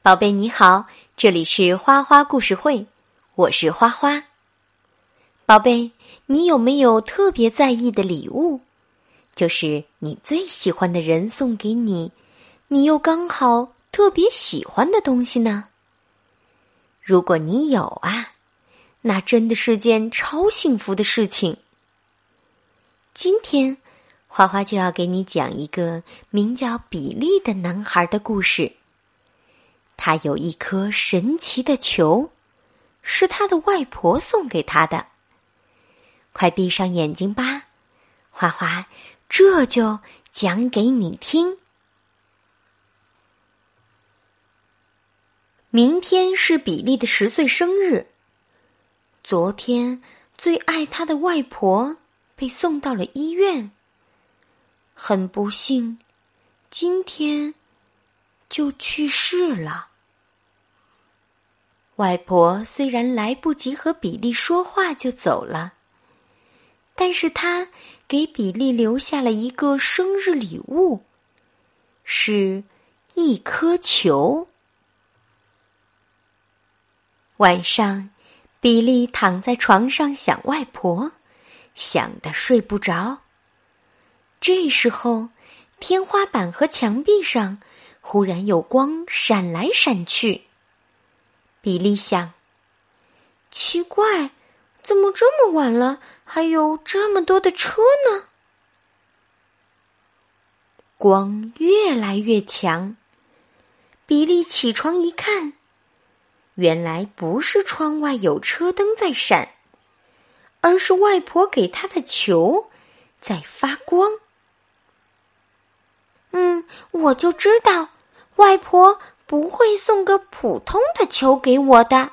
宝贝你好，这里是花花故事会，我是花花。宝贝，你有没有特别在意的礼物？就是你最喜欢的人送给你，你又刚好特别喜欢的东西呢？如果你有啊，那真的是件超幸福的事情。今天，花花就要给你讲一个名叫比利的男孩的故事。他有一颗神奇的球，是他的外婆送给他的。快闭上眼睛吧，花花，这就讲给你听。明天是比利的十岁生日。昨天最爱他的外婆被送到了医院。很不幸，今天就去世了。外婆虽然来不及和比利说话就走了，但是她给比利留下了一个生日礼物，是一颗球。晚上，比利躺在床上想外婆，想的睡不着。这时候，天花板和墙壁上忽然有光闪来闪去。比利想：“奇怪，怎么这么晚了，还有这么多的车呢？”光越来越强，比利起床一看，原来不是窗外有车灯在闪，而是外婆给他的球在发光。嗯，我就知道，外婆。不会送个普通的球给我的。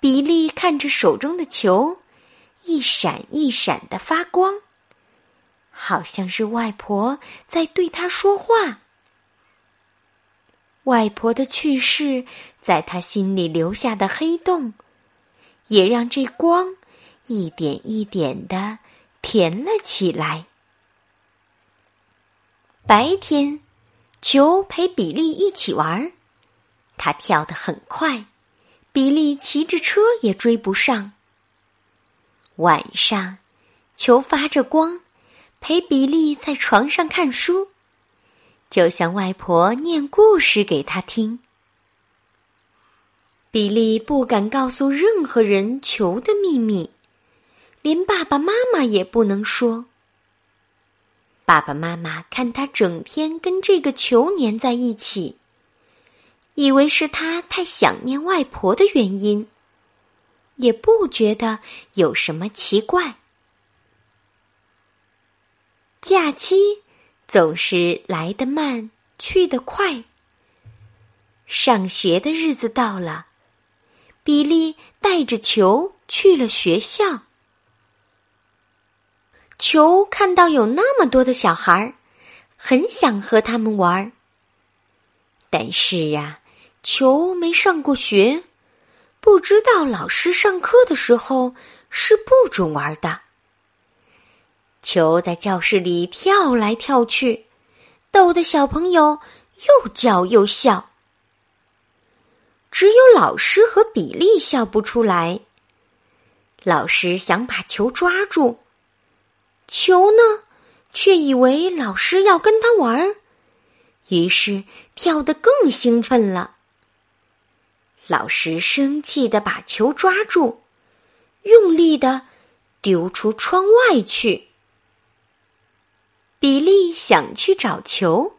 比利看着手中的球，一闪一闪的发光，好像是外婆在对他说话。外婆的去世，在他心里留下的黑洞，也让这光一点一点的甜了起来。白天。球陪比利一起玩，他跳得很快，比利骑着车也追不上。晚上，球发着光，陪比利在床上看书，就像外婆念故事给他听。比利不敢告诉任何人球的秘密，连爸爸妈妈也不能说。爸爸妈妈看他整天跟这个球粘在一起，以为是他太想念外婆的原因，也不觉得有什么奇怪。假期总是来得慢，去得快。上学的日子到了，比利带着球去了学校。球看到有那么多的小孩儿，很想和他们玩儿。但是啊，球没上过学，不知道老师上课的时候是不准玩的。球在教室里跳来跳去，逗得小朋友又叫又笑。只有老师和比利笑不出来。老师想把球抓住。球呢，却以为老师要跟他玩儿，于是跳得更兴奋了。老师生气的把球抓住，用力的丢出窗外去。比利想去找球，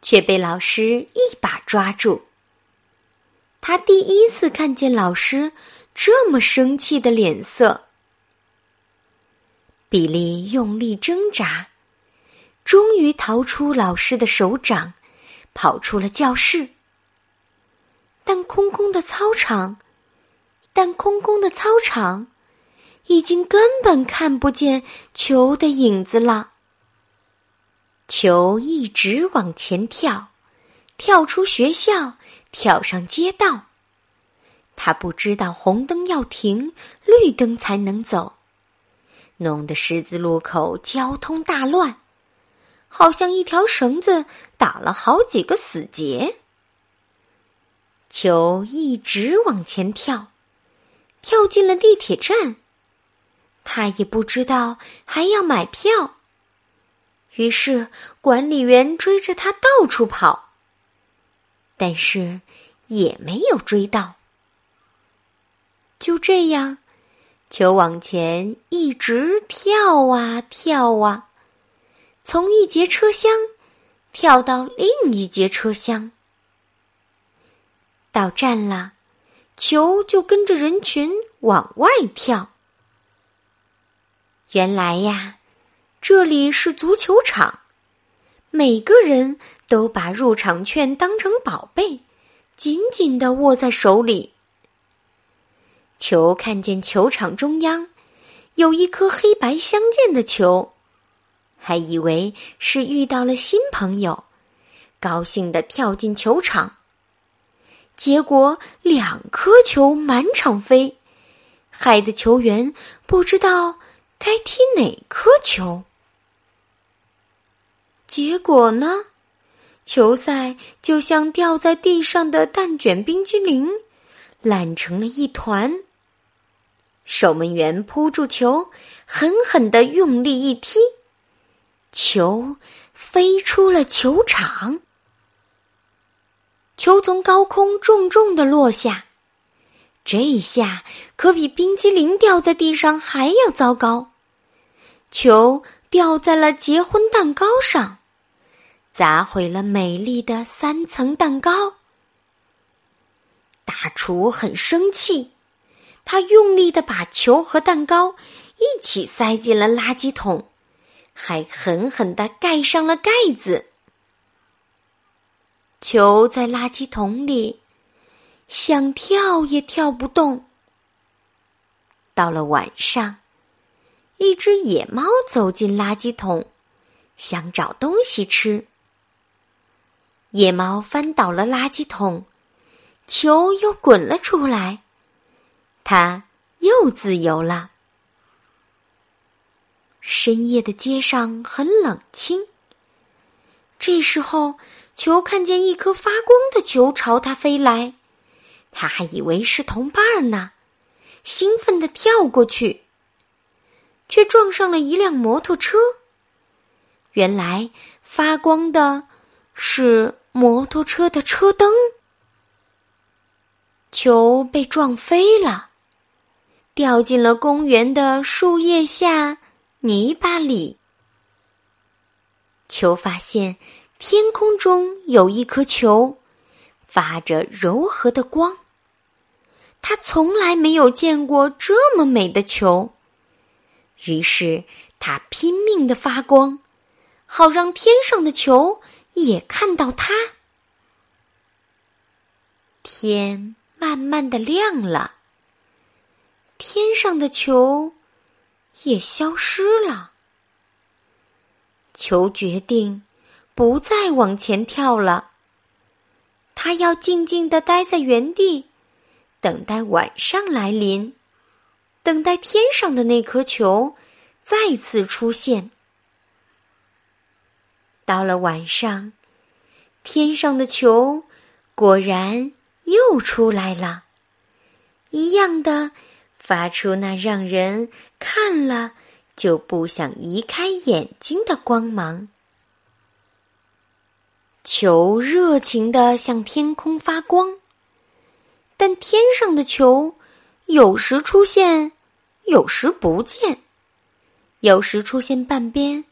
却被老师一把抓住。他第一次看见老师这么生气的脸色。比利用力挣扎，终于逃出老师的手掌，跑出了教室。但空空的操场，但空空的操场，已经根本看不见球的影子了。球一直往前跳，跳出学校，跳上街道。他不知道红灯要停，绿灯才能走。弄得十字路口交通大乱，好像一条绳子打了好几个死结。球一直往前跳，跳进了地铁站。他也不知道还要买票，于是管理员追着他到处跑，但是也没有追到。就这样，球往前一直跳啊跳啊，从一节车厢跳到另一节车厢。到站了，球就跟着人群往外跳。原来呀，这里是足球场，每个人都把入场券当成宝贝，紧紧的握在手里。球看见球场中央有一颗黑白相间的球，还以为是遇到了新朋友，高兴的跳进球场。结果两颗球满场飞，害得球员不知道该踢哪颗球。结果呢，球赛就像掉在地上的蛋卷冰激凌，烂成了一团。守门员扑住球，狠狠的用力一踢，球飞出了球场。球从高空重重的落下，这一下可比冰激凌掉在地上还要糟糕。球掉在了结婚蛋糕上，砸毁了美丽的三层蛋糕。大厨很生气，他用力的把球和蛋糕一起塞进了垃圾桶，还狠狠的盖上了盖子。球在垃圾桶里，想跳也跳不动。到了晚上，一只野猫走进垃圾桶，想找东西吃。野猫翻倒了垃圾桶，球又滚了出来，它又自由了。深夜的街上很冷清，这时候。球看见一颗发光的球朝他飞来，他还以为是同伴呢，兴奋地跳过去，却撞上了一辆摩托车。原来发光的是摩托车的车灯。球被撞飞了，掉进了公园的树叶下泥巴里。球发现。天空中有一颗球，发着柔和的光。他从来没有见过这么美的球，于是他拼命的发光，好让天上的球也看到它。天慢慢的亮了，天上的球也消失了。球决定。不再往前跳了，它要静静的待在原地，等待晚上来临，等待天上的那颗球再次出现。到了晚上，天上的球果然又出来了，一样的发出那让人看了就不想移开眼睛的光芒。球热情的向天空发光，但天上的球有时出现，有时不见；有时出现半边，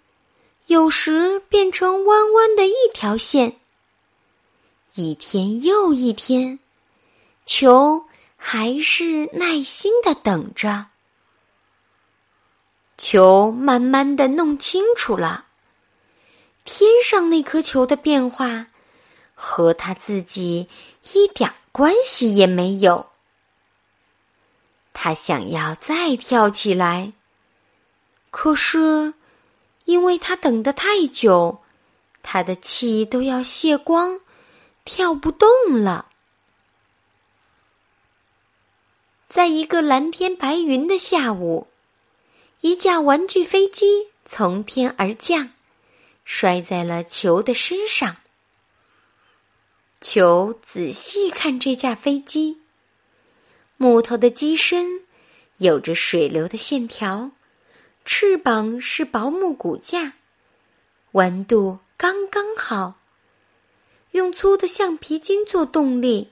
有时变成弯弯的一条线。一天又一天，球还是耐心的等着。球慢慢的弄清楚了。天上那颗球的变化，和他自己一点关系也没有。他想要再跳起来，可是，因为他等得太久，他的气都要泄光，跳不动了。在一个蓝天白云的下午，一架玩具飞机从天而降。摔在了球的身上。球仔细看这架飞机，木头的机身有着水流的线条，翅膀是薄木骨架，弯度刚刚好。用粗的橡皮筋做动力，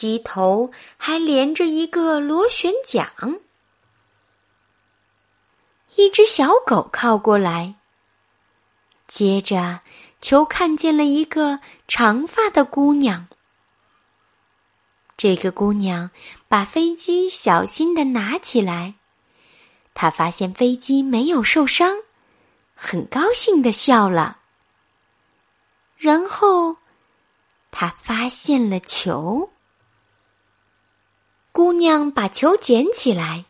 机头还连着一个螺旋桨。一只小狗靠过来，接着球看见了一个长发的姑娘。这个姑娘把飞机小心的拿起来，她发现飞机没有受伤，很高兴的笑了，然后。他发现了球，姑娘把球捡起来，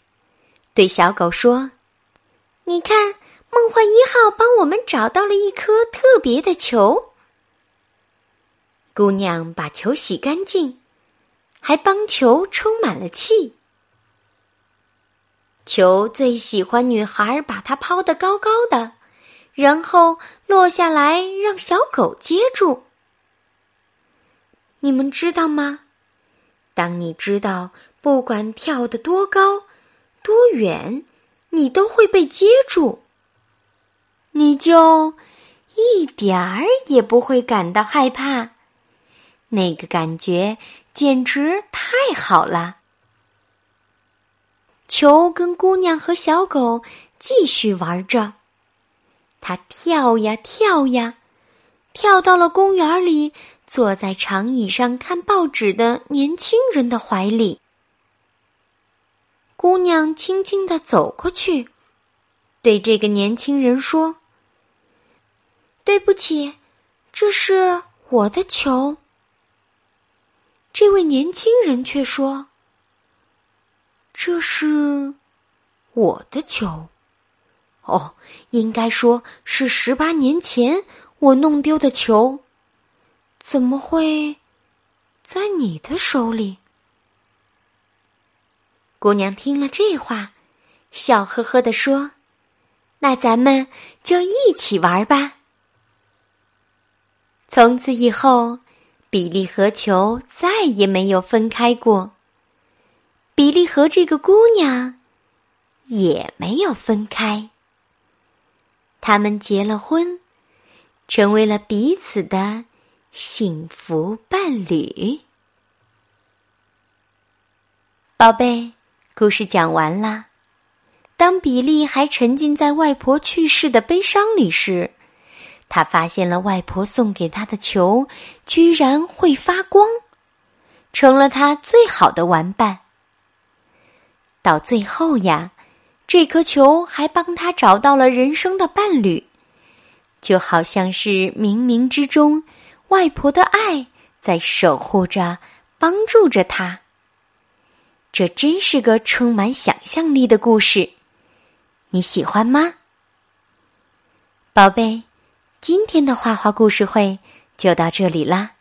对小狗说：“你看，梦幻一号帮我们找到了一颗特别的球。”姑娘把球洗干净，还帮球充满了气。球最喜欢女孩把它抛得高高的，然后落下来让小狗接住。你们知道吗？当你知道不管跳得多高、多远，你都会被接住，你就一点儿也不会感到害怕。那个感觉简直太好了。球跟姑娘和小狗继续玩着，它跳呀跳呀，跳到了公园里。坐在长椅上看报纸的年轻人的怀里，姑娘轻轻的走过去，对这个年轻人说：“对不起，这是我的球。”这位年轻人却说：“这是我的球。”哦，应该说是十八年前我弄丢的球。怎么会，在你的手里？姑娘听了这话，笑呵呵的说：“那咱们就一起玩吧。”从此以后，比利和球再也没有分开过。比利和这个姑娘也没有分开。他们结了婚，成为了彼此的。幸福伴侣，宝贝，故事讲完啦。当比利还沉浸在外婆去世的悲伤里时，他发现了外婆送给他的球居然会发光，成了他最好的玩伴。到最后呀，这颗球还帮他找到了人生的伴侣，就好像是冥冥之中。外婆的爱在守护着、帮助着他。这真是个充满想象力的故事，你喜欢吗，宝贝？今天的画画故事会就到这里啦，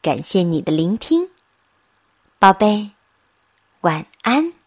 感谢你的聆听，宝贝，晚安。